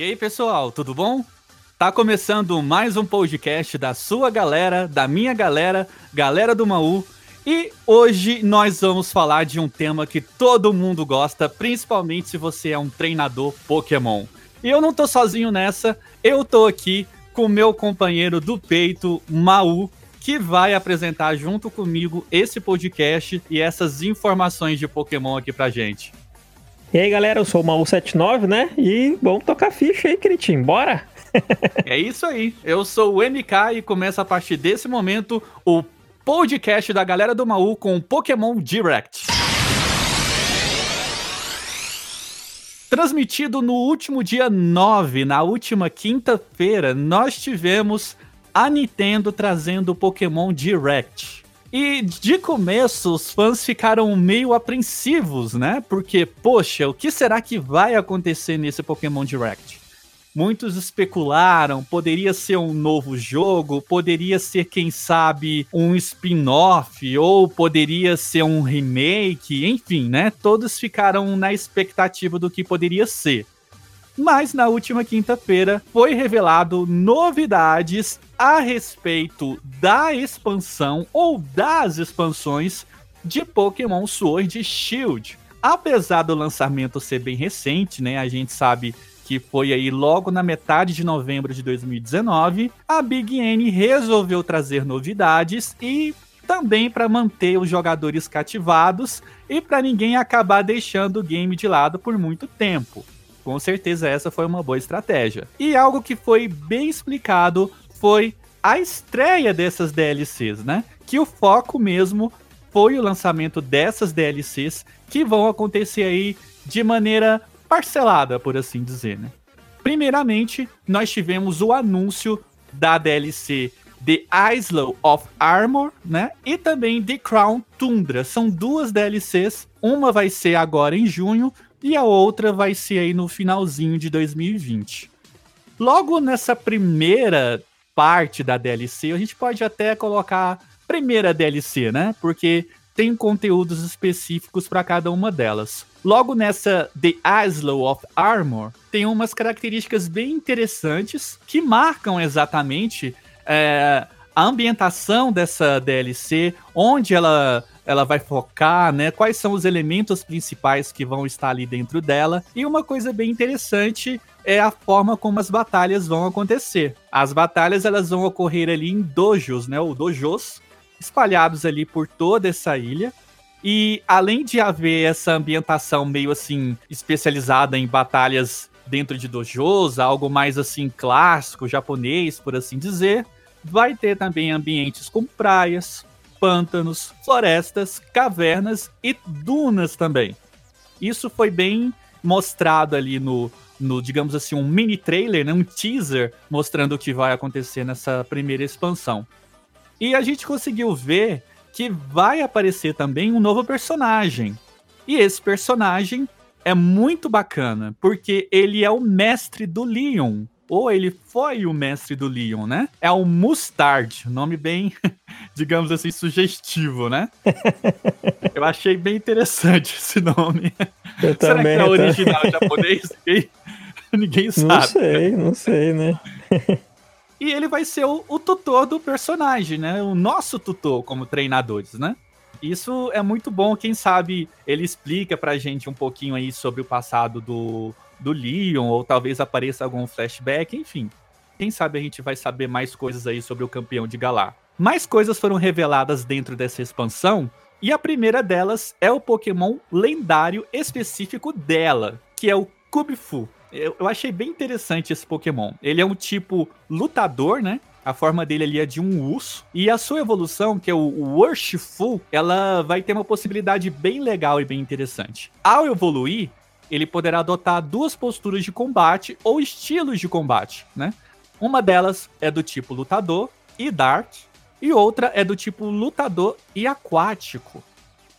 E aí, pessoal, tudo bom? Tá começando mais um podcast da sua galera, da minha galera, galera do Maú. E hoje nós vamos falar de um tema que todo mundo gosta, principalmente se você é um treinador Pokémon. E eu não tô sozinho nessa, eu tô aqui com meu companheiro do peito, Maú, que vai apresentar junto comigo esse podcast e essas informações de Pokémon aqui pra gente. E aí, galera, eu sou o Maú79, né? E vamos tocar ficha aí, Critim, bora? é isso aí. Eu sou o MK e começa a partir desse momento o podcast da galera do Maú com Pokémon Direct. Transmitido no último dia 9, na última quinta-feira, nós tivemos a Nintendo trazendo o Pokémon Direct. E de começo, os fãs ficaram meio apreensivos, né? Porque, poxa, o que será que vai acontecer nesse Pokémon Direct? Muitos especularam, poderia ser um novo jogo, poderia ser, quem sabe, um spin-off, ou poderia ser um remake, enfim, né? Todos ficaram na expectativa do que poderia ser. Mas na última quinta-feira foi revelado novidades a respeito da expansão ou das expansões de Pokémon Sword Shield. Apesar do lançamento ser bem recente, né? A gente sabe que foi aí logo na metade de novembro de 2019, a Big N resolveu trazer novidades e também para manter os jogadores cativados e para ninguém acabar deixando o game de lado por muito tempo. Com certeza essa foi uma boa estratégia. E algo que foi bem explicado foi a estreia dessas DLCs, né? Que o foco mesmo foi o lançamento dessas DLCs que vão acontecer aí de maneira parcelada, por assim dizer, né? Primeiramente, nós tivemos o anúncio da DLC The Isle of Armor, né? E também The Crown Tundra. São duas DLCs. Uma vai ser agora em junho e a outra vai ser aí no finalzinho de 2020. Logo nessa primeira parte da DLC, a gente pode até colocar primeira DLC, né? Porque tem conteúdos específicos para cada uma delas. Logo nessa The Isle of Armor, tem umas características bem interessantes que marcam exatamente é, a ambientação dessa DLC, onde ela, ela vai focar, né? Quais são os elementos principais que vão estar ali dentro dela. E uma coisa bem interessante é a forma como as batalhas vão acontecer. As batalhas elas vão ocorrer ali em dojos, né? Ou dojos, espalhados ali por toda essa ilha. E além de haver essa ambientação meio assim especializada em batalhas dentro de dojos, algo mais assim clássico, japonês, por assim dizer, vai ter também ambientes como praias, pântanos, florestas, cavernas e dunas também. Isso foi bem mostrado ali no, no digamos assim, um mini trailer, né, um teaser mostrando o que vai acontecer nessa primeira expansão. E a gente conseguiu ver que vai aparecer também um novo personagem. E esse personagem é muito bacana, porque ele é o mestre do Leon. Ou ele foi o mestre do Leon, né? É o Mustard, nome bem, digamos assim, sugestivo, né? Eu achei bem interessante esse nome. Eu Será também, que é original japonês? Ninguém sabe. Não sei, não sei, né? E ele vai ser o, o, tutor do personagem, né? O nosso tutor como treinadores, né? Isso é muito bom, quem sabe ele explica pra gente um pouquinho aí sobre o passado do, do Leon, ou talvez apareça algum flashback, enfim. Quem sabe a gente vai saber mais coisas aí sobre o campeão de Galar. Mais coisas foram reveladas dentro dessa expansão, e a primeira delas é o Pokémon lendário específico dela, que é o Kubifu. Eu, eu achei bem interessante esse Pokémon. Ele é um tipo lutador, né? A forma dele ali é de um urso. E a sua evolução, que é o Worshipful, ela vai ter uma possibilidade bem legal e bem interessante. Ao evoluir, ele poderá adotar duas posturas de combate ou estilos de combate, né? Uma delas é do tipo lutador e dart, e outra é do tipo lutador e aquático.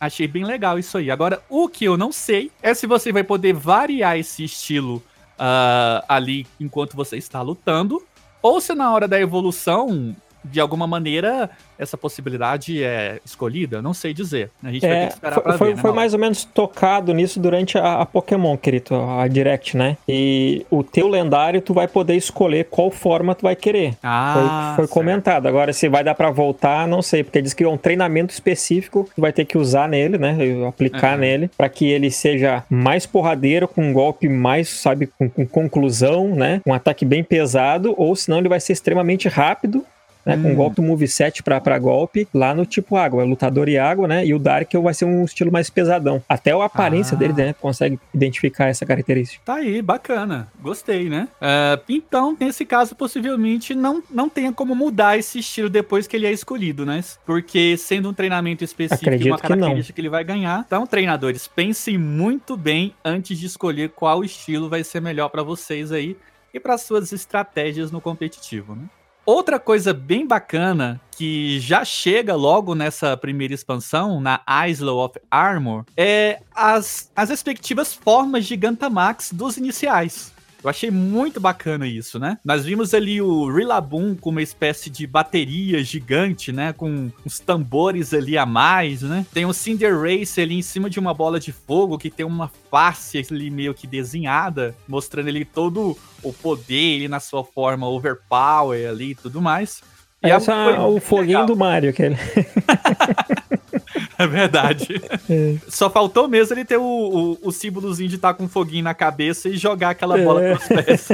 Achei bem legal isso aí. Agora, o que eu não sei é se você vai poder variar esse estilo uh, ali enquanto você está lutando, ou se na hora da evolução de alguma maneira, essa possibilidade é escolhida? Não sei dizer. A gente é, vai ter que esperar foi, pra foi, ver. Né, foi mais ou menos tocado nisso durante a, a, Pokémon, querido, a Direct, né? E o teu lendário, tu vai poder escolher qual forma tu vai querer. Ah, foi, foi comentado. Agora, se vai dar para voltar, não sei, porque diz que é um treinamento específico que vai ter que usar nele, né? Aplicar uhum. nele, para que ele seja mais porradeiro, com um golpe mais, sabe, com, com conclusão, né? Um ataque bem pesado, ou senão ele vai ser extremamente rápido né? Hum. Com golpe moveset pra, pra golpe lá no tipo água, lutador e água, né? E o Dark vai ser um estilo mais pesadão. Até a aparência ah. dele, né? Consegue identificar essa característica. Tá aí, bacana. Gostei, né? Uh, então, nesse caso, possivelmente não, não tenha como mudar esse estilo depois que ele é escolhido, né? Porque sendo um treinamento específico Acredito uma característica que, que ele vai ganhar. Então, treinadores, pensem muito bem antes de escolher qual estilo vai ser melhor para vocês aí e para suas estratégias no competitivo, né? Outra coisa bem bacana que já chega logo nessa primeira expansão, na Isle of Armor, é as, as respectivas formas de Gantamax dos iniciais. Eu achei muito bacana isso, né? Nós vimos ali o Rillaboom com uma espécie de bateria gigante, né? Com uns tambores ali a mais, né? Tem o Cinder Race ali em cima de uma bola de fogo que tem uma face ali meio que desenhada, mostrando ele todo o poder ele na sua forma overpower ali e tudo mais. E Essa é o foguinho legal. do Mario, aquele. É verdade. É. Só faltou mesmo ele ter o, o, o símbolozinho de estar tá com um foguinho na cabeça e jogar aquela bola é. pelos pés.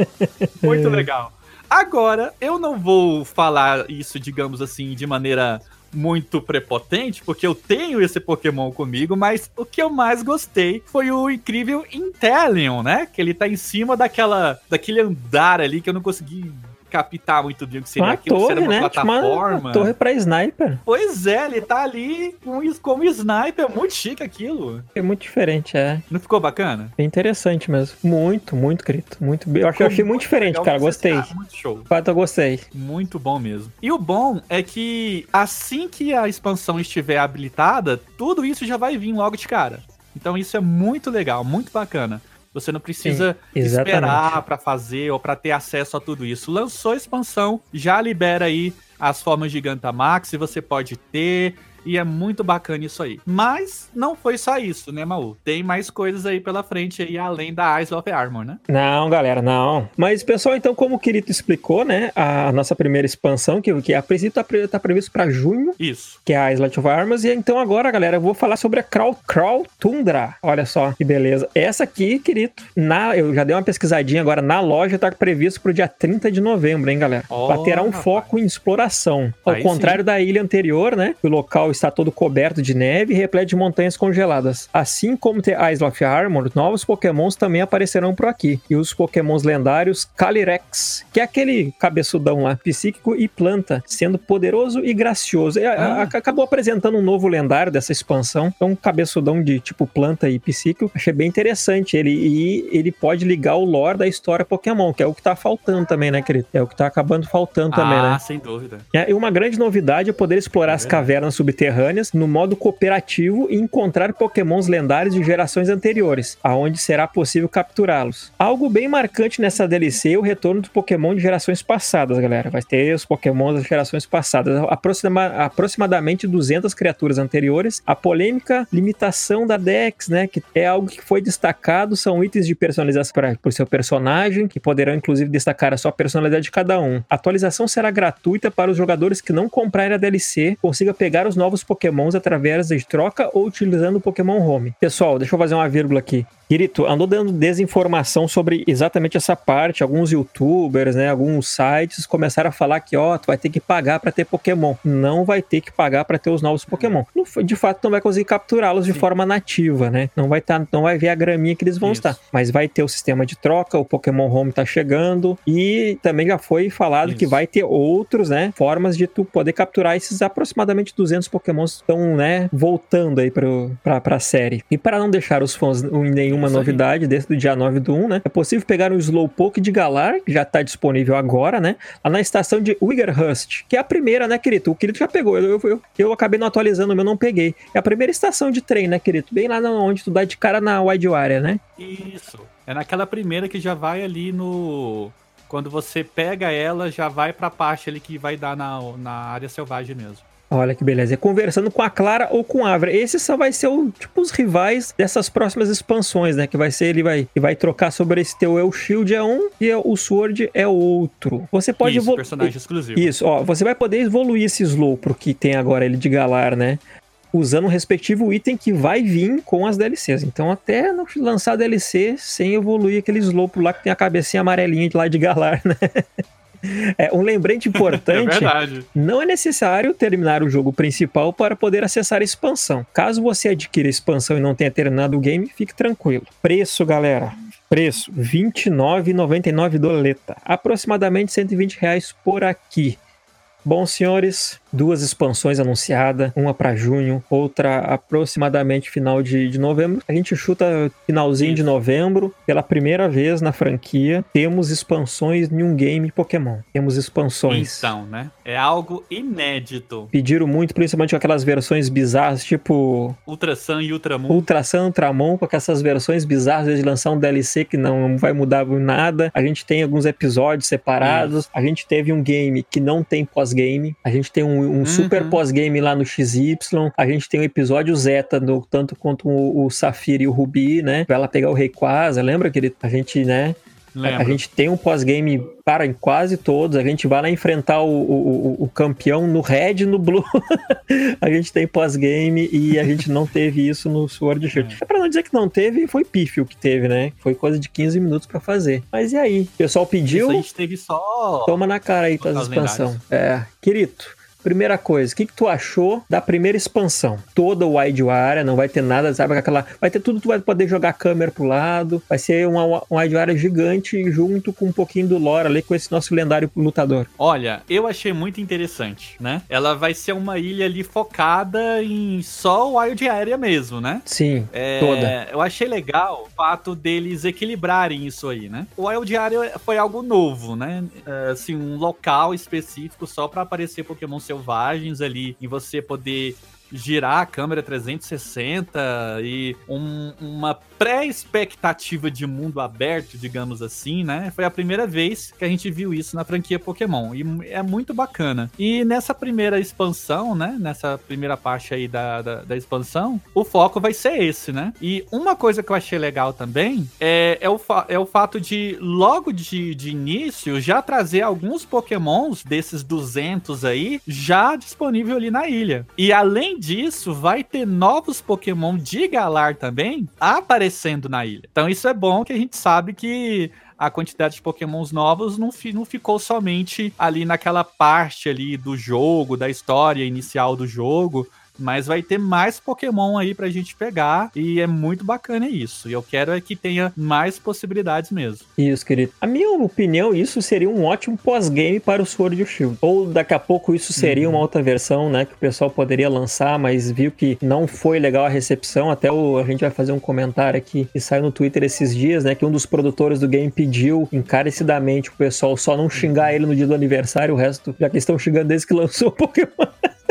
Muito é. legal. Agora, eu não vou falar isso, digamos assim, de maneira muito prepotente, porque eu tenho esse Pokémon comigo, mas o que eu mais gostei foi o incrível Inteleon, né? Que ele tá em cima daquela, daquele andar ali que eu não consegui captar muito bem o que seria uma aquilo, torre, né? plataforma. Uma torre pra sniper. Pois é, ele tá ali com, como sniper, muito chique aquilo. É muito diferente, é. Não ficou bacana? É interessante mesmo. Muito, muito, querido. Muito achei, eu achei muito, diferente, cara. Gostei. muito show. Fato, eu gostei. Muito bom mesmo. E o bom é que assim que a expansão estiver habilitada, tudo isso já vai vir logo de cara. Então isso é muito legal, muito bacana. Você não precisa Sim, esperar para fazer ou para ter acesso a tudo isso. Lançou a expansão, já libera aí as formas Gigantamax e você pode ter e é muito bacana isso aí. Mas não foi só isso, né, Maú? Tem mais coisas aí pela frente aí, além da Eyes of Armor, né? Não, galera, não. Mas, pessoal, então, como o Kirito explicou, né, a nossa primeira expansão, que, que a princípio tá, tá previsto para junho. Isso. Que é a Islet of Armors. E então agora, galera, eu vou falar sobre a Crawl, Crawl Tundra. Olha só que beleza. Essa aqui, Kirito, na, eu já dei uma pesquisadinha agora, na loja tá previsto pro dia 30 de novembro, hein, galera? Oh, terá um rapaz. foco em exploração. Ao aí contrário sim. da ilha anterior, né, o local está todo coberto de neve e repleto de montanhas congeladas. Assim como The Isle of Armor, novos pokémons também aparecerão por aqui. E os pokémons lendários Calyrex, que é aquele cabeçudão lá, psíquico e planta, sendo poderoso e gracioso. É, ah. Acabou apresentando um novo lendário dessa expansão, então um cabeçudão de tipo planta e psíquico. Achei bem interessante ele e ele pode ligar o lore da história Pokémon, que é o que tá faltando também, né, querido? É o que tá acabando faltando ah, também, né? Ah, sem dúvida. É, e uma grande novidade é poder explorar é as cavernas subterrâneas no modo cooperativo e encontrar pokémons lendários de gerações anteriores, aonde será possível capturá-los. Algo bem marcante nessa DLC é o retorno dos pokémon de gerações passadas, galera. Vai ter os pokémons das gerações passadas, aproxima aproximadamente 200 criaturas anteriores. A polêmica limitação da Dex, né, que é algo que foi destacado, são itens de personalização para o seu personagem, que poderão inclusive destacar a sua personalidade de cada um. A atualização será gratuita para os jogadores que não comprarem a DLC, consiga pegar os novos pokémon pokémons através de troca ou utilizando o Pokémon Home. Pessoal, deixa eu fazer uma vírgula aqui. Kirito, andou dando desinformação sobre exatamente essa parte. Alguns youtubers, né, alguns sites começaram a falar que, ó, tu vai ter que pagar para ter Pokémon. Não vai ter que pagar para ter os novos Pokémon. De fato, não vai conseguir capturá-los de forma nativa, né? Não vai tá, não vai ver a graminha que eles vão Isso. estar. Mas vai ter o sistema de troca, o Pokémon Home tá chegando e também já foi falado Isso. que vai ter outros, né, formas de tu poder capturar esses aproximadamente 200 Pokémons estão, né, voltando aí para pra, série. E para não deixar os fãs em nenhuma Isso novidade, aí. desde o dia 9 do 1, né, é possível pegar o Slowpoke de Galar, que já está disponível agora, né, lá na estação de Wiggerhurst, que é a primeira, né, querido? O querido já pegou, eu, eu, eu acabei não atualizando o meu, não peguei. É a primeira estação de trem, né, querido? Bem lá onde tu dá de cara na Wide Area, né? Isso. É naquela primeira que já vai ali no Quando você pega ela, já vai pra parte ali que vai dar na, na área selvagem mesmo. Olha que beleza. É conversando com a Clara ou com a Avra. Esse só vai ser o, tipo os rivais dessas próximas expansões, né? Que vai ser, ele vai, ele vai trocar sobre esse teu El Shield é um e o Sword é outro. Você pode evoluir. personagem exclusivo. Isso, ó. Você vai poder evoluir esse Slow pro que tem agora ele de Galar, né? Usando o respectivo item que vai vir com as DLCs. Então, até não lançar DLC sem evoluir aquele Slow lá que tem a cabecinha amarelinha de lá de Galar, né? É, um lembrete importante: é não é necessário terminar o jogo principal para poder acessar a expansão. Caso você adquira a expansão e não tenha terminado o game, fique tranquilo. Preço, galera. Preço: R$ 29,99 doleta. Aproximadamente 120 reais por aqui. Bom, senhores, duas expansões anunciadas, uma para junho, outra aproximadamente final de, de novembro. A gente chuta finalzinho Isso. de novembro, pela primeira vez na franquia, temos expansões em um game Pokémon. Temos expansões. Então, né? É algo inédito. Pediram muito, principalmente com aquelas versões bizarras, tipo. Ultra Sun e Ultramon. Ultra Sun, Ultramon, com essas versões bizarras de lançar um DLC que não vai mudar nada. A gente tem alguns episódios separados. Isso. A gente teve um game que não tem pós-game. A gente tem um um uhum. super pós-game lá no XY. A gente tem o um episódio Zeta, no, tanto quanto o, o Safira e o Rubi, né? Pra ela pegar o Rayquaza. Lembra que ele, a gente, né? Lembra. A gente tem um pós-game para em quase todos. A gente vai lá enfrentar o, o, o campeão no Red e no Blue. a gente tem pós-game e a gente não teve isso no Sword Shield. É. é pra não dizer que não teve, foi pífio que teve, né? Foi coisa de 15 minutos para fazer. Mas e aí? O pessoal pediu. Isso a gente teve só. Toma na cara aí, tua expansão. É, querido. Primeira coisa, o que, que tu achou da primeira expansão? Toda o wide area, não vai ter nada, sabe? Aquela. Vai ter tudo, tu vai poder jogar a câmera pro lado. Vai ser uma, uma wide area gigante junto com um pouquinho do lore ali com esse nosso lendário lutador. Olha, eu achei muito interessante, né? Ela vai ser uma ilha ali focada em só o wild area mesmo, né? Sim, é, toda. Eu achei legal o fato deles equilibrarem isso aí, né? O wild area foi algo novo, né? É, assim, um local específico só para aparecer Pokémon seu selvagens ali e você poder girar a câmera 360 e um, uma pré-expectativa de mundo aberto, digamos assim, né? Foi a primeira vez que a gente viu isso na franquia Pokémon e é muito bacana. E nessa primeira expansão, né? Nessa primeira parte aí da, da, da expansão, o foco vai ser esse, né? E uma coisa que eu achei legal também é, é, o, é o fato de, logo de, de início, já trazer alguns Pokémons desses 200 aí já disponível ali na ilha. E além disso, vai ter novos Pokémon de Galar também aparecendo na ilha. Então isso é bom que a gente sabe que a quantidade de pokémons novos não, fi, não ficou somente ali naquela parte ali do jogo, da história inicial do jogo, mas vai ter mais Pokémon aí pra gente pegar e é muito bacana isso. E eu quero é que tenha mais possibilidades mesmo. Isso, querido. A minha opinião, isso seria um ótimo pós-game para o Sword e Shield. Ou daqui a pouco isso seria uhum. uma outra versão, né, que o pessoal poderia lançar, mas viu que não foi legal a recepção. Até o, a gente vai fazer um comentário aqui que saiu no Twitter esses dias, né, que um dos produtores do game pediu encarecidamente o pessoal só não xingar ele no dia do aniversário, o resto já que estão xingando desde que lançou o Pokémon.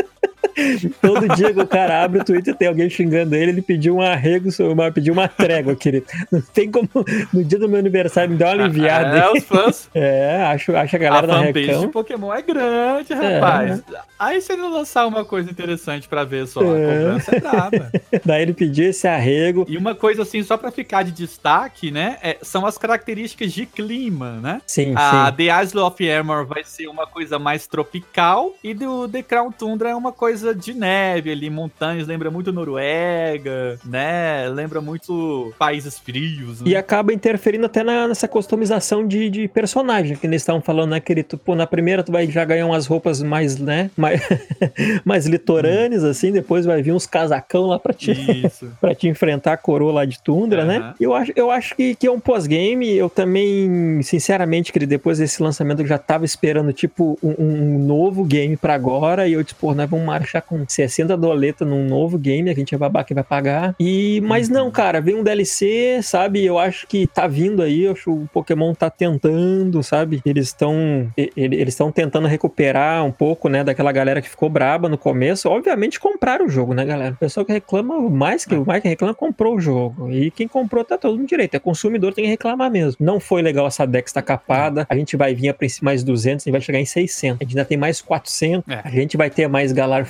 Todo dia que o cara abre o Twitter tem alguém xingando ele, ele pediu um arrego, uma, pediu uma trégua, querido. Não tem como, no dia do meu aniversário, me dar uma aliviada. É, os fãs. É, acho, acho a galera a da Recão. de Pokémon é grande, é. rapaz. É. Aí se ele lançar uma coisa interessante pra ver só, é. a cobrança é brava. Daí ele pediu esse arrego. E uma coisa assim, só pra ficar de destaque, né, é, são as características de clima, né? Sim, a sim. The Isle of Armor vai ser uma coisa mais tropical e do The Crown Tundra é uma coisa coisa de neve ali, montanhas, lembra muito Noruega, né? Lembra muito países frios. Né? E acaba interferindo até na, nessa customização de, de personagem que eles estavam falando, né, querido? Pô, na primeira tu vai já ganhar umas roupas mais, né, mais, mais litorâneas, hum. assim, depois vai vir uns casacão lá pra te, pra te enfrentar a coroa lá de tundra, uhum. né? Eu acho, eu acho que, que é um pós-game, eu também, sinceramente, querido, depois desse lançamento eu já tava esperando, tipo, um, um novo game pra agora, e eu disse, pô, né, vamos marchar com 60 doletas num novo game, a gente é babaca que vai pagar. E, mas não, uhum. cara, vem um DLC, sabe? Eu acho que tá vindo aí, eu acho que o Pokémon tá tentando, sabe? Eles estão eles estão tentando recuperar um pouco, né, daquela galera que ficou braba no começo. Obviamente compraram o jogo, né, galera? O pessoal que reclama, mais que o mais que reclama, comprou o jogo. E quem comprou tá todo mundo direito. É consumidor, tem que reclamar mesmo. Não foi legal essa Dex tá capada. A gente vai vir a mais 200, a gente vai chegar em 600. A gente ainda tem mais 400. É. A gente vai ter mais Galar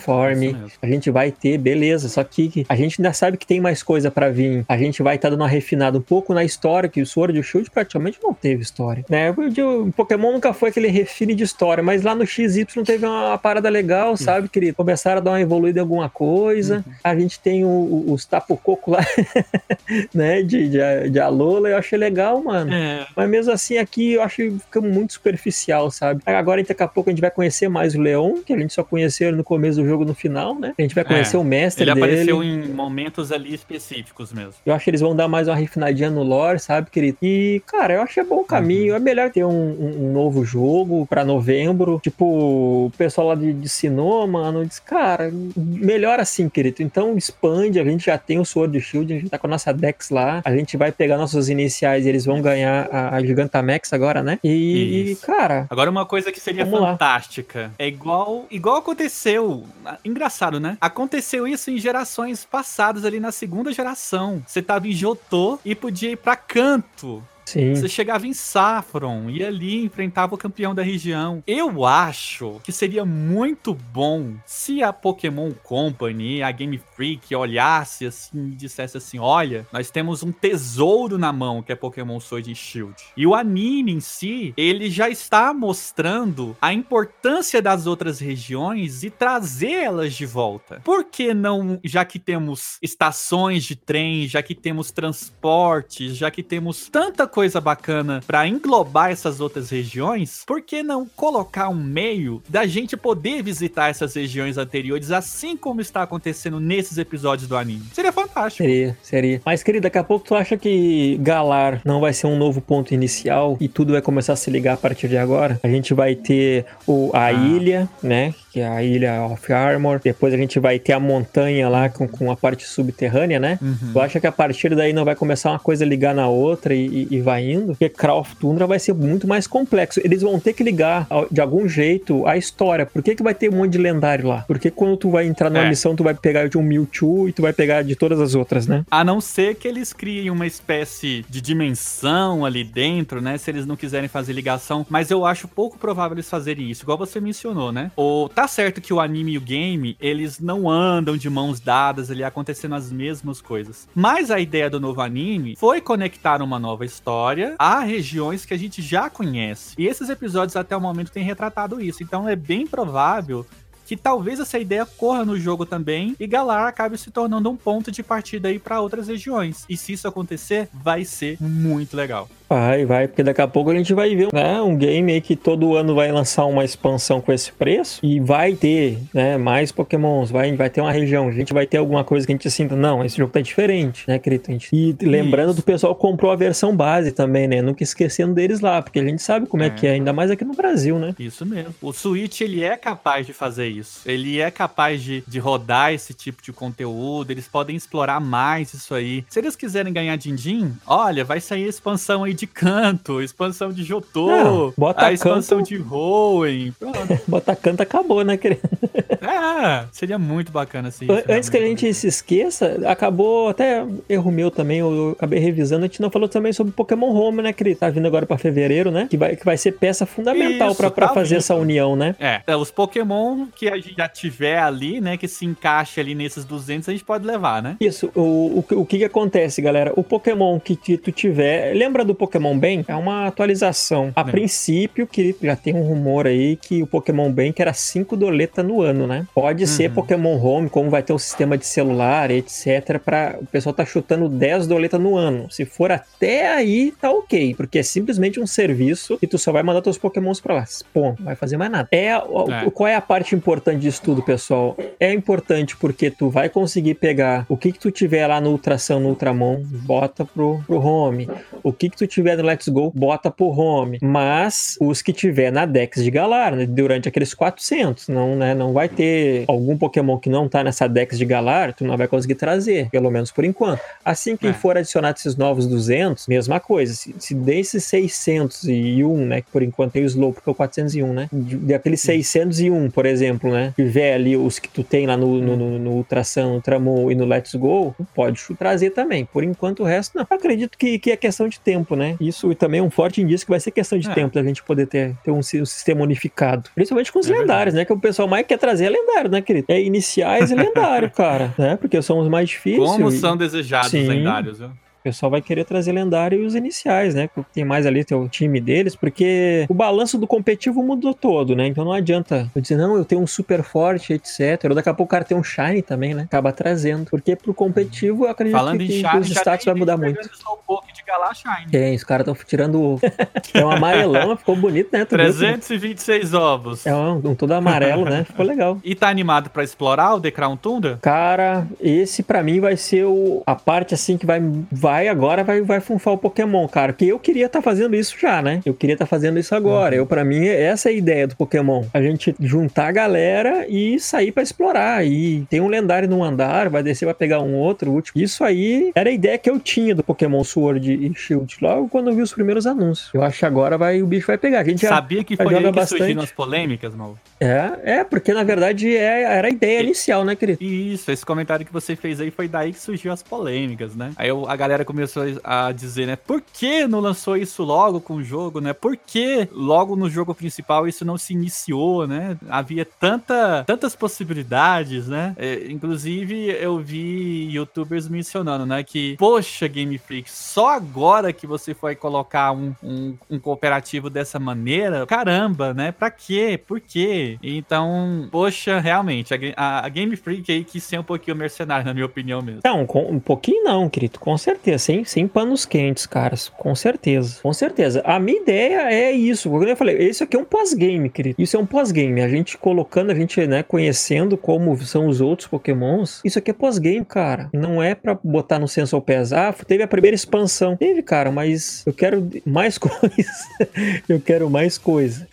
A gente vai ter, beleza. Só que a gente ainda sabe que tem mais coisa para vir. A gente vai estar tá dando uma refinada um pouco na história, que o Sword e o Shield praticamente não teve história. Né? O Pokémon nunca foi aquele refine de história, mas lá no XY teve uma parada legal, sabe, querido? Começaram a dar uma evoluída em alguma coisa. Uhum. A gente tem o, o, os tapo-coco lá, né, de, de, de Alola, eu achei legal, mano. É. Mas mesmo assim, aqui eu acho que fica muito superficial, sabe? Agora, daqui a pouco, a gente vai conhecer mais o Leon, que a gente só conheceu no começo do jogo no final, né? A gente vai conhecer é. o mestre Ele dele. Ele apareceu em momentos ali específicos mesmo. Eu acho que eles vão dar mais uma refinadinha no lore, sabe, querido? E, cara, eu acho que é bom o caminho. Uhum. É melhor ter um, um, um novo jogo pra novembro. Tipo, o pessoal lá de, de Sinnoh, mano, diz, cara, melhor assim, querido. Então expande, a gente já tem o Sword Shield, a gente tá com a nossa Dex lá, a gente vai pegar nossos iniciais e eles vão ganhar a, a Gigantamax agora, né? E, Isso. cara... Agora uma coisa que seria fantástica, lá. é igual, igual aconteceu, engraçado, né? Aconteceu isso em gerações passadas ali na segunda geração. Você tava em Jotô e podia ir pra canto Sim. Você chegava em Saffron e ali enfrentava o campeão da região. Eu acho que seria muito bom se a Pokémon Company, a Game Freak, olhasse assim e dissesse assim: olha, nós temos um tesouro na mão que é Pokémon Sword e Shield. E o anime em si, ele já está mostrando a importância das outras regiões e trazê-las de volta. Por que não, já que temos estações de trem, já que temos transportes, já que temos tanta coisa bacana para englobar essas outras regiões, por que não colocar um meio da gente poder visitar essas regiões anteriores, assim como está acontecendo nesses episódios do anime? Seria fantástico. Seria, seria. Mas, querida, daqui a pouco tu acha que Galar não vai ser um novo ponto inicial e tudo vai começar a se ligar a partir de agora? A gente vai ter o, a ah. ilha, né? Que é a ilha of Armor. Depois a gente vai ter a montanha lá com, com a parte subterrânea, né? Uhum. Tu acha que a partir daí não vai começar uma coisa ligar na outra e, e, e vai indo? Porque Crawl of Tundra vai ser muito mais complexo. Eles vão ter que ligar de algum jeito a história. Por que, que vai ter um monte de lendário lá? Porque quando tu vai entrar numa é. missão, tu vai pegar de um Mewtwo e tu vai pegar de todas as outras, né? A não ser que eles criem uma espécie de dimensão ali dentro, né? Se eles não quiserem fazer ligação. Mas eu acho pouco provável eles fazerem isso, igual você mencionou, né? Ou tá Tá certo que o anime e o game, eles não andam de mãos dadas ali acontecendo as mesmas coisas. Mas a ideia do novo anime foi conectar uma nova história a regiões que a gente já conhece. E esses episódios até o momento têm retratado isso. Então é bem provável que talvez essa ideia corra no jogo também e Galar acabe se tornando um ponto de partida aí para outras regiões. E se isso acontecer, vai ser muito legal. Vai, vai, porque daqui a pouco a gente vai ver né, um game aí que todo ano vai lançar uma expansão com esse preço e vai ter né, mais pokémons, vai, vai ter uma região, a gente vai ter alguma coisa que a gente sinta, não, esse jogo tá diferente, né, querido? E lembrando Isso. do pessoal que comprou a versão base também, né, nunca esquecendo deles lá, porque a gente sabe como é, é que é, ainda mais aqui no Brasil, né? Isso mesmo. O Switch, ele é capaz de fazer isso. Ele é capaz de, de rodar esse tipo de conteúdo, eles podem explorar mais isso aí. Se eles quiserem ganhar din-din, olha, vai sair a expansão aí de canto, expansão de Jotô, Não, bota a expansão canto... de Hoenn. bota canto acabou, né, querido? É, seria muito bacana assim. Antes que a gente se esqueça, acabou até erro meu também, eu acabei revisando, a gente não falou também sobre Pokémon Home, né, que tá vindo agora pra fevereiro, né? Que vai, que vai ser peça fundamental pra tá fazer essa união, né? É, é, os Pokémon que a gente já tiver ali, né, que se encaixe ali nesses 200, a gente pode levar, né? Isso, o, o, o que que acontece, galera? O Pokémon que, que tu tiver, lembra do Pokémon Bank? É uma atualização. A é. princípio, que já tem um rumor aí que o Pokémon Bank era 5 doletas no ano, né? Pode uhum. ser Pokémon Home, como vai ter o um sistema de celular, etc. Para o pessoal tá chutando 10 doletas no ano. Se for até aí, tá ok, porque é simplesmente um serviço e tu só vai mandar teus Pokémons para lá. Pô, não vai fazer mais nada. É, é. Qual é a parte importante disso tudo, pessoal? É importante porque tu vai conseguir pegar o que que tu tiver lá no Ultração, no Ultramon, bota pro, pro Home. O que que tu tiver no Let's Go, bota pro home. Mas os que tiver na Dex de Galar, né, durante aqueles 400, não, né, não vai ter algum Pokémon que não tá nessa Dex de Galar, tu não vai conseguir trazer, pelo menos por enquanto. Assim que É. for adicionado esses novos 200, mesma coisa. Se, se desses 601, né, que por enquanto tem o Slow, porque é o 401, né, de, de aqueles 601, por exemplo, né, tiver ali os que tu tem lá no, no, no, no Ultrasan, Ultramon e no Let's Go, pode trazer também. Por enquanto o resto, não. Acredito que, que é questão de tempo, né? Isso também é um forte indício que vai ser questão de É. tempo da gente poder ter, ter um, um sistema unificado. Principalmente com os É lendários, né? Que o pessoal mais quer trazer é lendário, né, querido? É iniciais e lendário, cara. Né? Porque são os mais difíceis. Como e- são desejados Sim. os lendários, viu? O pessoal vai querer trazer lendário e os iniciais, né? Porque tem mais ali tem o time deles, porque o balanço do competitivo mudou todo, né? Então não adianta eu dizer, não, eu tenho um super forte, etc. Ou daqui a pouco o cara tem um shine também, né? Acaba trazendo. Porque pro competitivo eu acredito Falando que, em Shine, os status vai mudar muito. Tem, os caras estão tirando. o- é um amarelão, ficou bonito, né? Tu viu? 326 ovos. É um, um todo amarelo, né? Ficou legal. E tá animado pra explorar o The Crown Tundra? Cara, esse pra mim vai ser o, a parte assim que vai, vai agora vai, vai funfar o Pokémon, cara. Que eu queria estar fazendo isso já, né? Eu queria estar fazendo isso agora. Eu para mim essa é a ideia do Pokémon. A gente juntar a galera e sair pra explorar. E tem um lendário num andar, vai descer, vai pegar um outro, o último. Isso aí era a ideia que eu tinha do Pokémon Sword e Shield logo quando eu vi os primeiros anúncios. Eu acho que agora vai o bicho vai pegar. A gente já Sabia que foi aí que bastante. surgiram as polêmicas, mal? é, é porque na verdade é, era a ideia inicial, né, querido? Isso, esse comentário que você fez aí foi daí que surgiu as polêmicas, né? Aí eu- a galera começou a dizer, né? Por que não lançou isso logo com o jogo, né? Por que logo no jogo principal isso não se iniciou, né? Havia tanta, tantas possibilidades, né? É, inclusive, eu vi youtubers mencionando, né? Que, poxa, Game Freak, só agora que você foi colocar um, um, um cooperativo dessa maneira, caramba, né? Pra quê? Por quê? Então, poxa, realmente, a, a- Game Freak aí quis ser um pouquinho mercenário, na minha opinião mesmo. Não, com, um pouquinho não, querido. Com certeza. Sem, sem panos quentes, caras. Com certeza. Com certeza. A minha ideia é isso. Como eu falei, isso aqui é um pós-game, querido. Isso é um pós-game. A gente colocando, a gente, né, conhecendo como são os outros pokémons. Isso aqui é pós-game, cara. Não é pra botar no Sensor Pass. Ah, teve a primeira expansão. Teve, cara, mas eu quero mais coisa. eu quero mais coisa.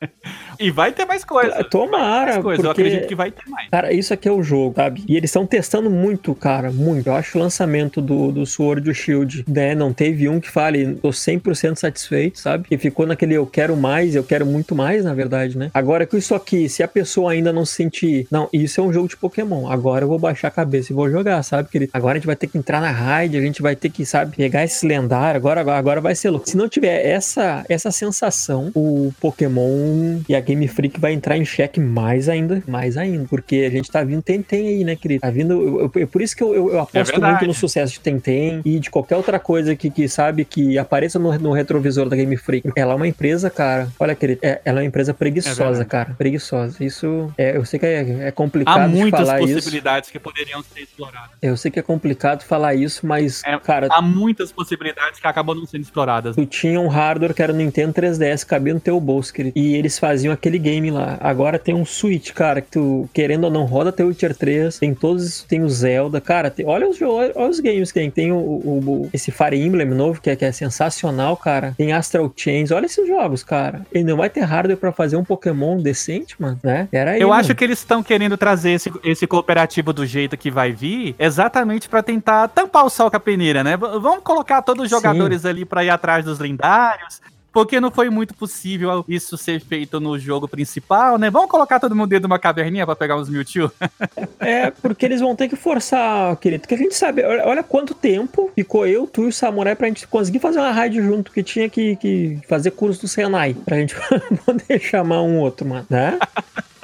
E vai ter mais coisa. Tomara, mais coisa. Eu porque- acredito que vai ter mais. Cara, isso aqui é o jogo, sabe? E eles estão testando muito, cara, muito. Eu acho o lançamento do, do Sword e o Shield, né? Não teve um que fale, tô 100% satisfeito, sabe? E ficou naquele eu quero mais, eu quero muito mais, na verdade, né? Agora com isso aqui, se a pessoa ainda não se sentir, não, isso é um jogo de Pokémon, agora eu vou baixar a cabeça e vou jogar, sabe? querido? agora a gente vai ter que entrar na raid, a gente vai ter que, sabe, pegar esse lendário, agora, agora, agora vai ser louco. Se não tiver essa, essa sensação, o Pokémon e a Game Freak vai entrar em xeque mais ainda, mais ainda, porque a gente tá vindo Tentem aí, né, querido? Tá vindo, eu, eu- é por isso que eu, eu- aposto verdade. muito no sucesso de Tentem e de qualquer outra coisa que, que sabe, que apareça no, no retrovisor da Game Freak. Ela é uma empresa, cara, olha, querido, é, ela é uma empresa É preguiçosa, verdade. cara, preguiçosa. Isso, é, eu sei que é, é complicado Há muitas falar isso. possibilidades que poderiam ser exploradas. Eu sei que é complicado falar isso, mas, É, cara, Há muitas possibilidades que acabam não sendo exploradas. Tu tinha um hardware que era o Nintendo 3DS, cabia no teu bolso, querido. E eles faziam aquele game lá. Agora tem um Switch, cara, que tu, querendo ou não, roda teu Witcher 3, tem todos, tem o Zelda. Cara, tem- olha, os, olha os games que tem. Tem o, o- esse Fire Emblem novo, que é, que é sensacional, cara. Tem Astral Chains, olha esses jogos, cara. E não vai ter hardware pra fazer um Pokémon decente, mano, né? Era aí, Eu mano. acho que eles estão querendo trazer esse, esse cooperativo do jeito que vai vir, exatamente pra tentar tampar o sol com a peneira, né? Vamos colocar todos os Sim. jogadores ali pra ir atrás dos lendários. Porque não foi muito possível isso ser feito no jogo principal, né? Vamos colocar todo mundo dentro de uma caverninha pra pegar uns Mewtwo? É, porque eles vão ter que forçar, querido. Porque a gente sabe, olha, olha quanto tempo ficou eu, tu e o Samurai pra gente conseguir fazer uma raid junto, que tinha que, que fazer curso do Senai, pra gente poder chamar um outro, mano, né?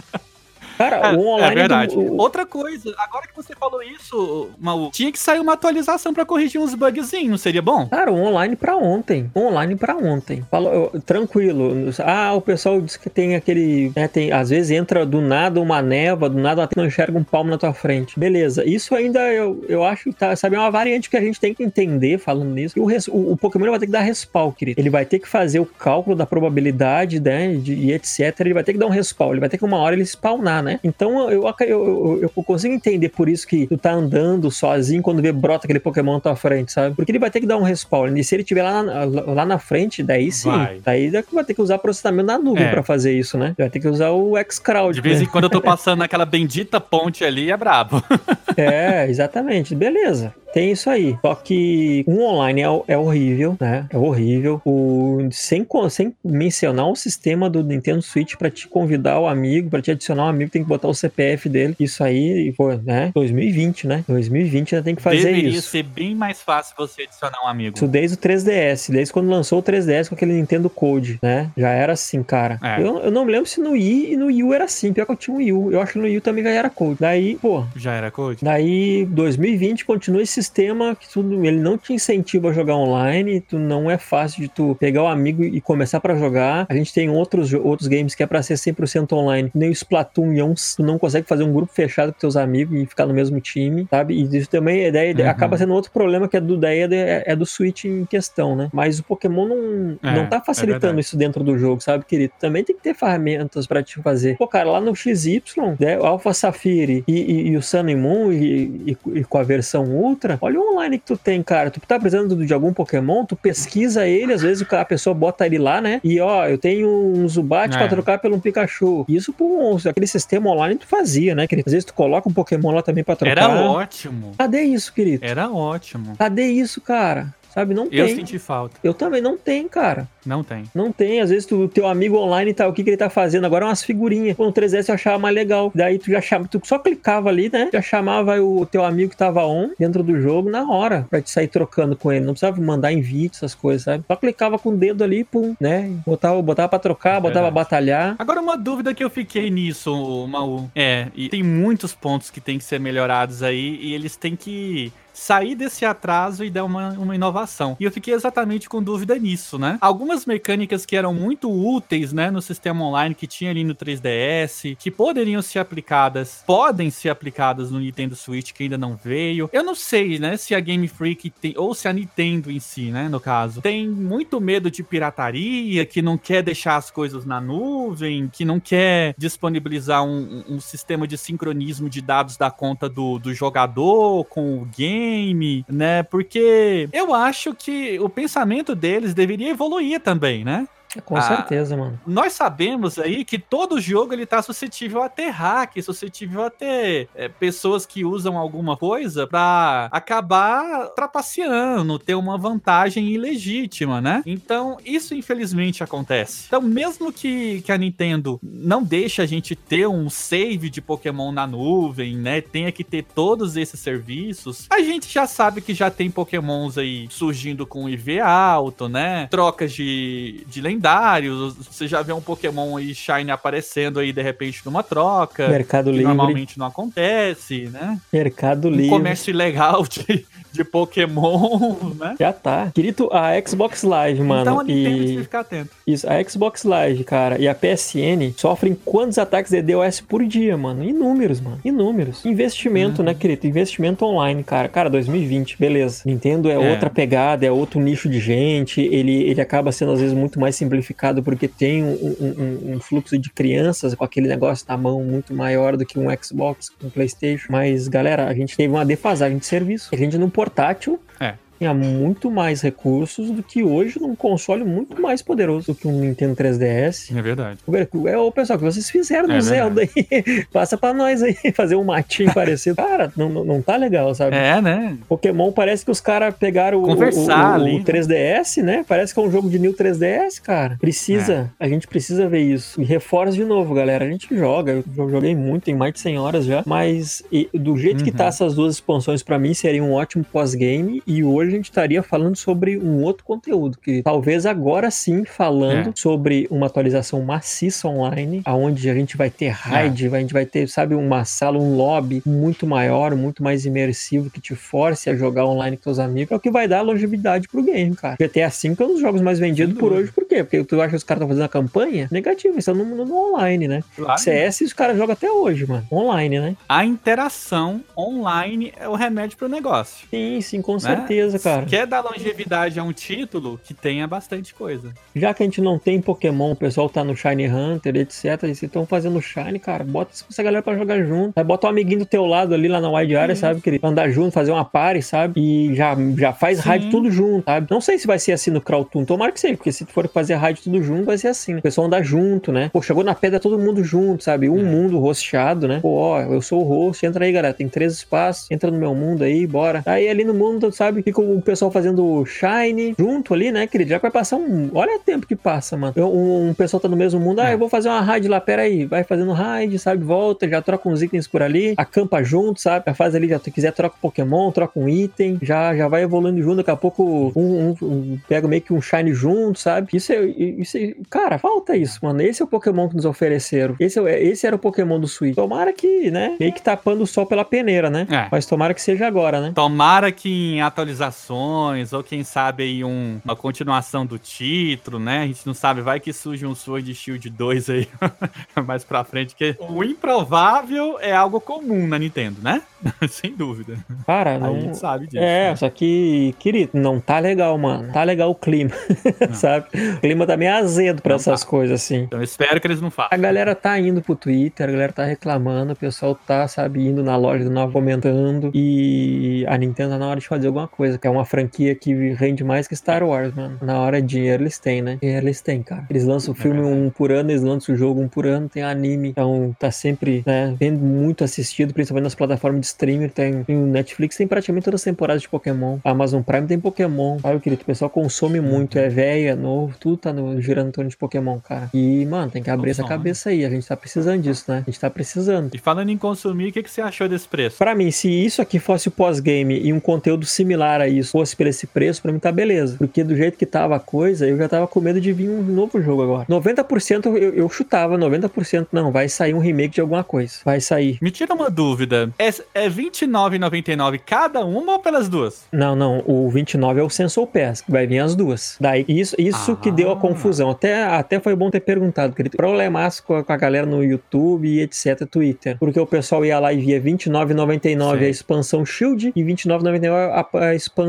Cara, o online. é verdade. do- Outra coisa, agora que você falou isso, Maú, tinha que sair uma atualização pra corrigir uns bugzinhos, não seria bom? Cara, o online pra ontem. O online pra ontem. Falou, eu- tranquilo. Ah, o pessoal diz que tem aquele. né, tem, às vezes entra do nada uma neva, do nada não enxerga um palmo na tua frente. Beleza. Isso ainda eu, eu acho que tá, sabe, é uma variante que a gente tem que entender falando nisso. E o, res- o, o Pokémon vai ter que dar respawn, querido. Ele vai ter que fazer o cálculo da probabilidade, né? de- e etc. Ele vai ter que dar um respawn. Ele vai ter que uma hora ele spawnar né? Então eu, eu, eu, eu consigo entender por isso que tu tá andando sozinho quando vê brota aquele Pokémon na tua frente, sabe? Porque ele vai ter que dar um respawn. E se ele tiver lá na, lá na frente, daí sim. Vai. Daí vai ter que usar processamento na nuvem é. pra fazer isso, né? Vai ter que usar o Xcloud. De vez em quando eu tô passando naquela bendita ponte ali, é brabo. é, exatamente. Beleza. Tem isso aí. Só que um online é, é horrível, né? É horrível. O, sem, sem mencionar o sistema do Nintendo Switch para te convidar o amigo, para te adicionar um amigo, tem que botar o CPF dele. Isso aí, pô, né? 2020, né? 2020 ainda tem que fazer Deveria isso. Deveria ser bem mais fácil você adicionar um amigo. Isso desde o 3DS, desde quando lançou o 3DS com aquele Nintendo Code, né? Já era assim, cara. É. Eu, eu, não me lembro se no Wii e no Wii U era assim. Pior que eu tinha um Wii U. Eu acho que no Wii U também já era Code. Daí, pô. Já era Code? Daí, 2020 continua esse sistema que tu, ele não te incentiva a jogar online, tu não é fácil de tu pegar o amigo e começar para jogar. A gente tem outros, outros games que é para ser 100% online, nem o Splatoon e tu não consegue fazer um grupo fechado com teus amigos e ficar no mesmo time, sabe? E isso também é, uhum. acaba sendo outro problema que é do daí é, é, do Switch em questão, né? Mas o Pokémon não, é, não tá é facilitando isso dentro do jogo, sabe, querido? Também tem que ter ferramentas para te fazer. Pô, cara, lá no XY, né, o Alpha Safiri e, e, e o Sun and Moon e, e, com a versão Ultra, olha o online que tu tem, cara. Tu tá precisando de algum Pokémon, tu pesquisa ele, às vezes a pessoa bota ele lá, né? E ó, eu tenho um Zubat é. pra trocar pelo um Pikachu. Isso por aquele sistema online tu fazia, né, querido? Às vezes tu coloca um Pokémon lá também pra trocar. Era ótimo. Cadê isso, querido? Era ótimo. Cadê isso, cara? Sabe? Não tem. Eu senti falta. Eu também não tem, cara. Não tem. Não tem. Às vezes o teu amigo online tá, o que, que ele tá fazendo agora? Umas figurinhas. Com o 3DS eu achava mais legal. Daí tu já chama, tu só clicava ali, né? Já chamava o teu amigo que tava on dentro do jogo na hora pra te sair trocando com ele. Não precisava mandar vídeo, essas coisas, sabe? Só clicava com o dedo ali, pum, né? Botava, botava pra trocar, é botava pra batalhar. Agora uma dúvida que eu fiquei nisso, Maú. É, e tem muitos pontos que tem que ser melhorados aí e eles têm que sair desse atraso e dar uma, uma inovação. E eu fiquei exatamente com dúvida nisso, né? Algumas mecânicas que eram muito úteis, né, no sistema online que tinha ali no 3DS, que poderiam ser aplicadas, podem ser aplicadas no Nintendo Switch que ainda não veio. Eu não sei, né, se a Game Freak tem, ou se a Nintendo em si, né, no caso, tem muito medo de pirataria, que não quer deixar as coisas na nuvem, que não quer disponibilizar um, um sistema de sincronismo de dados da conta do, do jogador com o game game, né? Porque eu acho que o pensamento deles deveria evoluir também, né? Com ah, certeza, mano. Nós sabemos aí que todo jogo ele tá suscetível a ter hack, suscetível a ter é, pessoas que usam alguma coisa para acabar trapaceando, ter uma vantagem ilegítima, né? Então, isso infelizmente acontece. Então, mesmo que, que a Nintendo não deixe a gente ter um save de Pokémon na nuvem, né? Tenha que ter todos esses serviços, a gente já sabe que já tem Pokémons aí surgindo com IV alto, né? Trocas de, de lendários lendários. Você já vê um Pokémon aí Shine aparecendo aí de repente numa troca. Mercado Livre. Normalmente não acontece, né? Mercado um Livre. comércio ilegal de, de Pokémon, né? Já tá. Querido, a Xbox Live, mano. Então a Nintendo e... ficar atento. Isso, a Xbox Live, cara, e a PSN sofrem quantos ataques de DOS por dia, mano? Inúmeros, mano. Inúmeros. Investimento, uhum. né, querido? Investimento online, cara. Cara, 2020, beleza. Nintendo é, é, outra pegada, é outro nicho de gente. Ele, ele acaba sendo, às vezes, muito mais simplificado porque tem um, um, um fluxo de crianças com aquele negócio na mão muito maior do que um Xbox, um PlayStation. Mas, galera, a gente teve uma defasagem de serviço. A gente não portátil. É tinha muito mais recursos do que hoje num console muito mais poderoso do que um Nintendo 3DS. É verdade. É o pessoal que vocês fizeram no é Zelda aí. Passa pra nós aí, fazer um matinho parecido. Cara, não, não tá legal, sabe? É, né? Pokémon parece que os caras pegaram Conversar o, o, o 3DS, né? Parece que é um jogo de New 3DS, cara. Precisa, é. a gente precisa ver isso. E reforça de novo, galera. A gente joga, eu joguei muito, tem mais de 100 horas já, mas e, do jeito uhum. que tá essas duas expansões para mim seria um ótimo pós-game e hoje gente estaria falando sobre um outro conteúdo, que talvez agora sim falando é. sobre uma atualização maciça online, aonde a gente vai ter raid, é. a gente vai ter, sabe, uma sala, um lobby muito maior, muito mais imersivo, que te force a jogar online com seus amigos, é o que vai dar longevidade pro game, cara. GTA V é um dos jogos mais vendidos por hoje, por quê? Porque tu acha que os caras estão fazendo a campanha? Negativo, isso é no, no, no online, né? Claro. CS os caras jogam até hoje, mano. Online, né? A interação online é o remédio pro negócio. Sim, sim, com né? certeza, cara? Quer dar longevidade a um título que tenha bastante coisa. Já que a gente não tem Pokémon, o pessoal tá no Shiny Hunter, etc. E se estão fazendo Shine, cara, bota essa galera pra jogar junto. Aí bota um amiguinho do teu lado ali lá na wide area, sabe? Querido? Andar junto, fazer uma party, sabe? E já, já faz Sim. raid tudo junto, sabe? Não sei se vai ser assim no Crowtoon. Tomara que seja, porque se for fazer raid tudo junto, vai ser assim. O pessoal andar junto, né? Pô, chegou na pedra todo mundo junto, sabe? Um É. mundo rosteado, né? Pô, ó, eu sou o host, entra aí, galera. Tem três espaços, entra no meu mundo aí, bora. Aí ali no mundo, sabe? Fica o pessoal fazendo shine junto ali, né, querido? Já vai passar um. Olha o tempo que passa, mano. Um, um pessoal tá no mesmo mundo, ah, É. eu vou fazer uma raid lá, pera aí. Vai fazendo raid, sabe? Volta, já troca uns itens por ali, acampa junto, sabe? Já faz ali, já tu quiser, troca um Pokémon, troca um item, já, já vai evoluindo junto. Daqui a pouco um, um- um- pega meio que um shine junto, sabe? Isso é, isso é- Cara, falta isso, mano. Esse é o Pokémon que nos ofereceram. Esse, é- esse era o Pokémon do Switch. Tomara que, né? Meio que tapando o sol pela peneira, né? É. Mas tomara que seja agora, né? Tomara que em atualizações, ou quem sabe aí um- uma continuação do título, né? A gente não sabe, vai que surge um Sword Shield 2 aí mais pra frente, que o improvável é algo comum na Nintendo, né? Sem dúvida. Cara, A não. gente sabe disso. É, né? só que, querido, não tá legal, mano. Tá legal o clima, sabe? O clima tá meio azedo pra Não essas tá. coisas, assim. Então espero que eles não A façam. galera tá indo pro Twitter, a galera tá reclamando, o pessoal tá, sabe, indo na loja do Nova comentando. E a Nintendo tá na hora de fazer alguma coisa, é uma franquia que rende mais que Star Wars, mano. Na hora de dinheiro eles têm, né? Dinheiro eles têm, cara. Eles lançam o filme verdade. um por ano, eles lançam o jogo um por ano, tem anime. Então tá sempre, né, sendo muito assistido, principalmente nas plataformas de streaming. Tem, tem o Netflix, tem praticamente todas as temporadas de Pokémon. A Amazon Prime tem Pokémon. Sabe, querido? O pessoal consome muito, é velho, é novo, tudo tá no, girando em torno de Pokémon, cara. E, mano, tem que abrir essa cabeça aí. A gente tá precisando disso, né? A gente tá precisando. E falando em consumir, o que, que você achou desse preço? Pra mim, se isso aqui fosse o pós-game e um conteúdo similar a isso fosse por esse preço, pra mim tá beleza. Porque do jeito que tava a coisa, eu já tava com medo de vir um novo jogo agora. 90% eu, eu chutava, 90% não, vai sair um remake de alguma coisa. Vai sair. Me tira uma dúvida. É, é R$29,99 cada uma ou pelas duas? Não, não, o 29 é o Sensor Pass, que vai vir as duas. Daí, isso, isso que deu a Ah. confusão. Até, até foi bom ter perguntado, querido. Problemaço com a, com a galera no YouTube e etc, Twitter. Porque o pessoal ia lá e via R$29,99 Sei. a expansão Shield e R$29,99 a, a expansão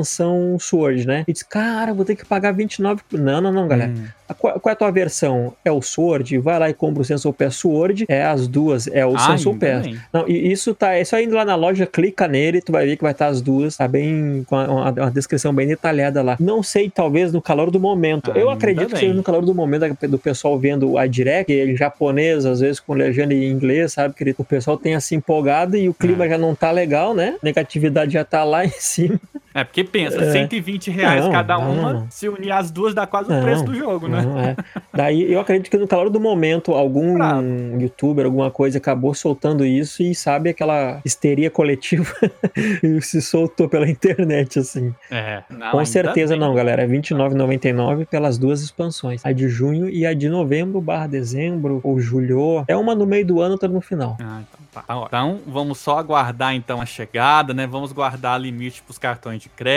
Sword, né? E disse, cara, vou ter que pagar 29 Não, não, não, galera. Hum. Qual, qual é a tua versão? É o Sword? Vai lá e compra o Sensor Pass Sword. É as duas, é o Ah, Sensor Pass. bem. Não, e isso tá. É só indo lá na loja, clica nele, tu vai ver que vai estar as duas. Tá bem. com uma, uma descrição bem detalhada lá. Não sei, talvez no calor do momento. Eu Ainda acredito que seja no calor do momento da- do pessoal vendo a direct, em japonês, às vezes com legenda em inglês, sabe? Que o pessoal tenha se empolgado e o clima É. já não tá legal, né? Negatividade já tá lá em cima. É, porque pensa, É. 120 reais Não, cada não, uma, não. se unir as duas dá quase o Não, preço do jogo, né? Não, é. Daí eu acredito que no calor do momento, algum youtuber, alguma coisa, acabou soltando isso e sabe aquela histeria coletiva e se soltou pela internet, assim. É. não, Com certeza bem. não, galera. É R$29,99 pelas duas expansões. A de junho e a de novembro barra dezembro ou julho. É uma no meio do ano, outra no final. Ah, então, tá. Então, vamos só aguardar então a chegada, né? Vamos guardar limite pros cartões de crédito.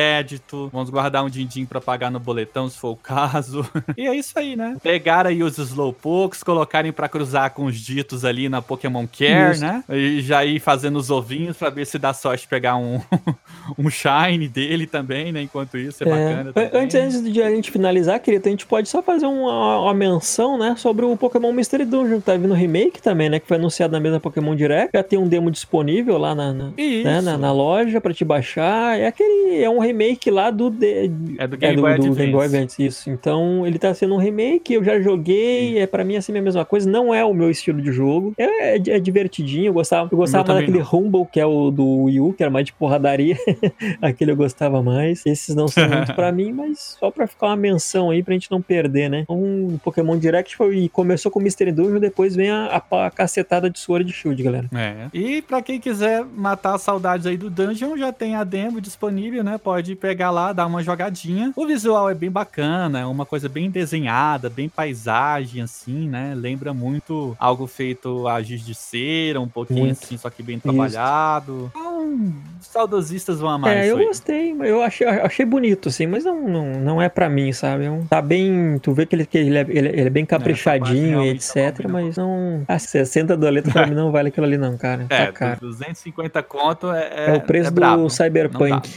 Vamos guardar um din-din pra pagar no boletão, se for o caso. e é isso aí, né? Pegar aí os Slowpokes, colocarem pra cruzar com os ditos ali na Pokémon Care, Isso. né? E já ir fazendo os ovinhos pra ver se dá sorte de pegar um, um Shine dele também, né? Enquanto isso, é, bacana. An- também. Antes, antes de a gente finalizar, querido, a gente pode só fazer uma, uma menção, né, sobre o Pokémon Mystery Dungeon, que tá vindo remake também, né, que foi anunciado na mesma Pokémon Direct. Já tem um demo disponível lá na, na, né, na, na loja pra te baixar. É aquele, é um remake lá do... De, É do Game Boy do, Advance. Game Boy Advance, isso. Então, ele tá sendo um remake, eu já joguei, é para mim assim a mesma coisa, não é o meu estilo de jogo. É, é, é divertidinho, eu gostava, eu gostava mais daquele Rumble, que é o do Wii U, que era mais de porradaria. Aquele eu gostava mais. Esses não são muito pra mim, mas só pra ficar uma menção aí pra gente não perder, né? Um Pokémon Direct foi, começou com o Mystery Dungeon, depois vem a, a, a cacetada de Sword Shield, galera. É. E pra quem quiser matar saudades aí do Dungeon, já tem a demo disponível, né? Pode pegar lá, dar uma jogadinha. O visual é bem bacana, é uma coisa bem desenhada, bem paisagem, assim, né? Lembra muito algo feito a giz de cera, um pouquinho Muito. assim, só que bem Isso. Saudosistas vão amar É, eu aí. gostei, mas eu achei, achei bonito, assim, mas não, não, não é pra mim, sabe? É um- tá bem. Tu vê que ele, que ele, é, ele, ele é bem caprichadinho e etc, combina mas não. Ah, 60 doletas pra mim não vale aquilo ali, não, cara. É, tá caro. 250 conto é. É, o preço do brabo. Cyberpunk.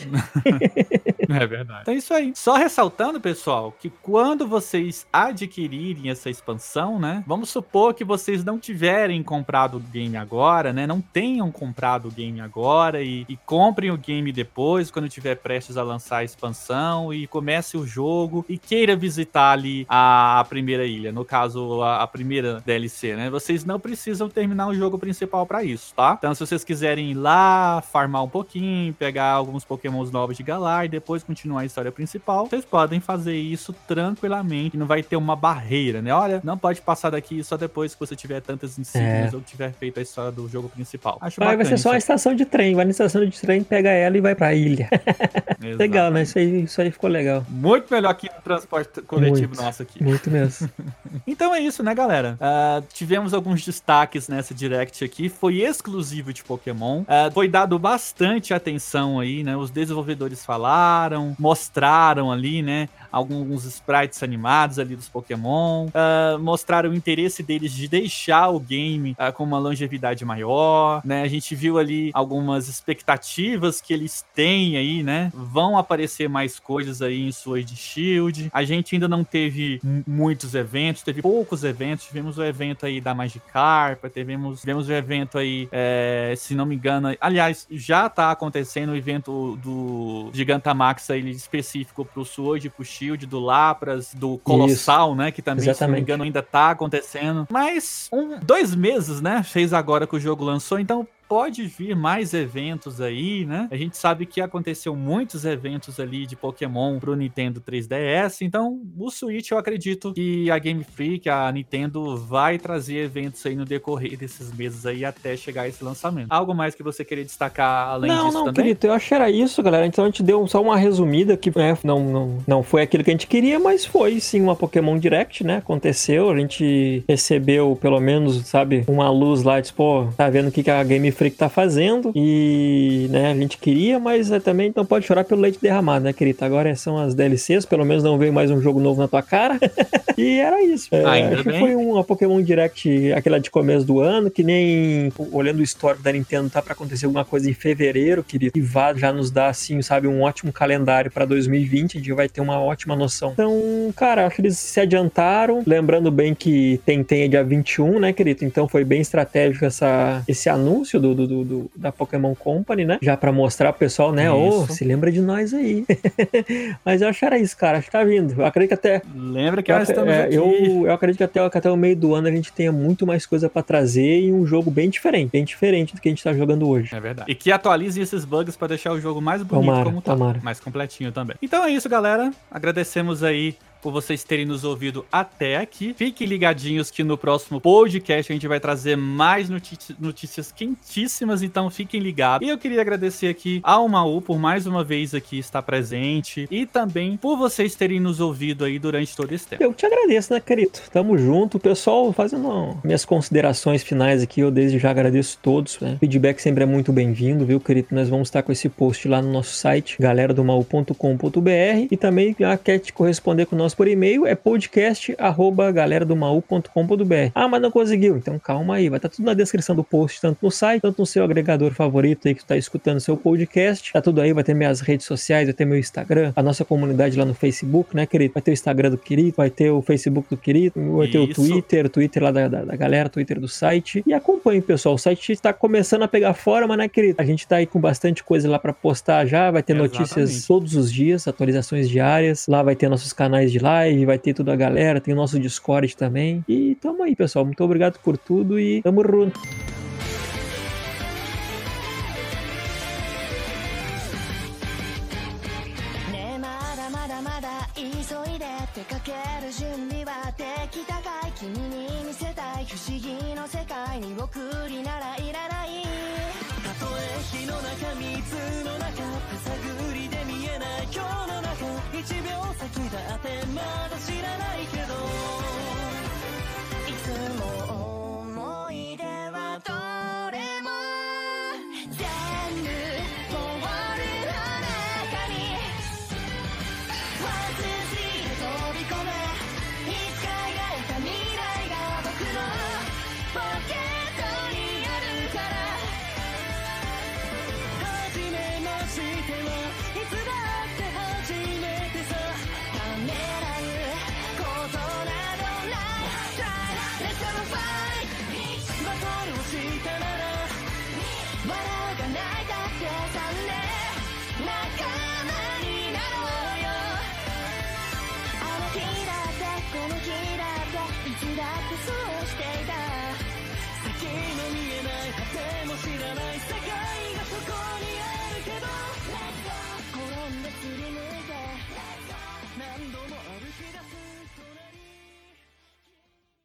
É verdade. Então é isso aí. Só ressaltando, pessoal, que quando vocês adquirirem essa expansão, né? Vamos supor que vocês não tiverem comprado o game agora, né? Não tenham comprado o game agora e, e comprem o game depois, quando tiver prestes a lançar a expansão e comece o jogo e queira visitar ali a, a primeira ilha, no caso, a, a primeira DLC, né? Vocês não precisam terminar o jogo principal pra isso, tá? Então, se vocês quiserem ir lá, farmar um pouquinho, pegar alguns pokémons novos de Galar e depois continuar a história principal, vocês podem fazer isso tranquilamente, não vai ter uma barreira, né? Olha, não pode passar daqui só depois que você tiver tantas insígnias É. ou tiver feito a história do jogo principal. Acho Vai, vai bacana ser só isso estação de trem. Vai na estação de trem, pega ela e vai pra ilha. legal, né? Isso aí, isso aí ficou legal. Muito melhor que o transporte coletivo Muito. nosso aqui. Muito mesmo. Então é isso, né, galera? Ah, tivemos alguns destaques nessa Direct aqui. Foi exclusivo de Pokémon. Ah, foi dado bastante atenção aí, né? Os desenvolvedores falaram, mostraram ali, né? Alguns sprites animados ali dos Pokémon. Ah, mostraram o interesse deles de deixar o game ah, com uma longevidade maior, né? A gente viu ali algumas expectativas que eles têm aí, né? Vão aparecer mais coisas aí em Sword Shield. A gente ainda não teve muitos eventos, teve poucos eventos. Tivemos o evento aí da Magikarp, tivemos, tivemos o evento aí, é, se não me engano, aliás, já tá acontecendo o evento do Gigantamax aí específico pro Sword, pro Shield, do Lapras, do Colossal, né? Que também, se não me Exatamente. engano, ainda tá acontecendo. Mas um, dois meses, né? Fez agora que o jogo lançou, então pode vir mais eventos aí, né? A gente sabe que aconteceu muitos eventos ali de Pokémon pro Nintendo 3DS, então o Switch eu acredito que a Game Freak, a Nintendo vai trazer eventos aí no decorrer desses meses aí até chegar esse lançamento. Algo mais que você queria destacar além não, disso não, também? querido, eu achei era isso, galera. Então a gente deu só uma resumida que né, não, não, não foi aquilo que a gente queria, mas foi sim uma Pokémon Direct, né? Aconteceu, a gente recebeu pelo menos, sabe, uma luz lá, tipo, tá vendo o que, que a Game Freak tá fazendo e, né, a gente queria, mas é, também não pode chorar pelo leite derramado, né, querido? Agora são as DLCs, pelo menos não veio mais um jogo novo na tua cara. e era isso. É, acho que bem. foi uma Pokémon Direct, aquela de começo do ano, que nem olhando o histórico da Nintendo, tá pra acontecer alguma coisa em fevereiro, querido. E vá já nos dá, assim, sabe, um ótimo calendário pra 2020, a gente vai ter uma ótima noção. Então, cara, acho que eles se adiantaram. Lembrando bem que tem, tem dia 21, né, querido? Então foi bem estratégico essa, esse anúncio do, do, do- do- da Pokémon Company, né? Já pra mostrar pro pessoal, né? Ô, Isso. se lembra de nós aí. Mas eu acho que era isso, cara. Acho que tá vindo. Eu acredito que até Lembra que eu, nós estamos é, aqui. eu, eu acredito que até, que até o meio do ano a gente tenha muito mais coisa pra trazer e um jogo bem diferente, bem diferente do que a gente tá jogando hoje. É verdade. E que atualize esses bugs pra deixar o jogo mais bonito Tomara, como tá. tomara. Mais completinho também. Então é isso, galera. Agradecemos aí por vocês terem nos ouvido até aqui. Fiquem ligadinhos que no próximo podcast a gente vai trazer mais notícias, quentíssimas, então fiquem ligados. E eu queria agradecer aqui ao Maú por mais uma vez aqui estar presente e também por vocês terem nos ouvido aí durante todo esse tempo. Eu te agradeço, né, querido? Tamo junto. Pessoal, fazendo minhas considerações finais aqui, eu desde já agradeço todos. Né? Feedback sempre é muito bem-vindo, viu, querido? Nós vamos estar com esse post lá no nosso site, galeradomaú.com.br e também ah, quer te corresponder com nós por e-mail, é podcast arroba galeradomaú.com.br. Ah, mas não conseguiu? Então calma aí, vai estar tudo na descrição do post, tanto no site, tanto no seu agregador favorito aí que tu tá escutando o seu podcast. Tá tudo aí, vai ter minhas redes sociais, vai ter meu Instagram, a nossa comunidade lá no Facebook, né, querido? Vai ter o Instagram do querido, vai ter o Facebook do querido, vai ter o. Twitter, o Twitter lá da, da, da galera, Twitter do site. E acompanhe, pessoal. O site está começando a pegar forma, né, querido? A gente tá aí com bastante coisa lá para postar já. Vai ter notícias Exatamente. todos os dias, atualizações diárias. Lá vai ter nossos canais de live, vai ter tudo a galera, tem o nosso Discord também. E tamo aí, pessoal. Muito obrigado por tudo e tamo junto. ねえまだまだまだ急いで出かける準備はできたかい君に見せたい不思議の世界に送りならいらないたとえ火の中水の中手探りで見えない今日の中 1秒先だってまだ知らないけど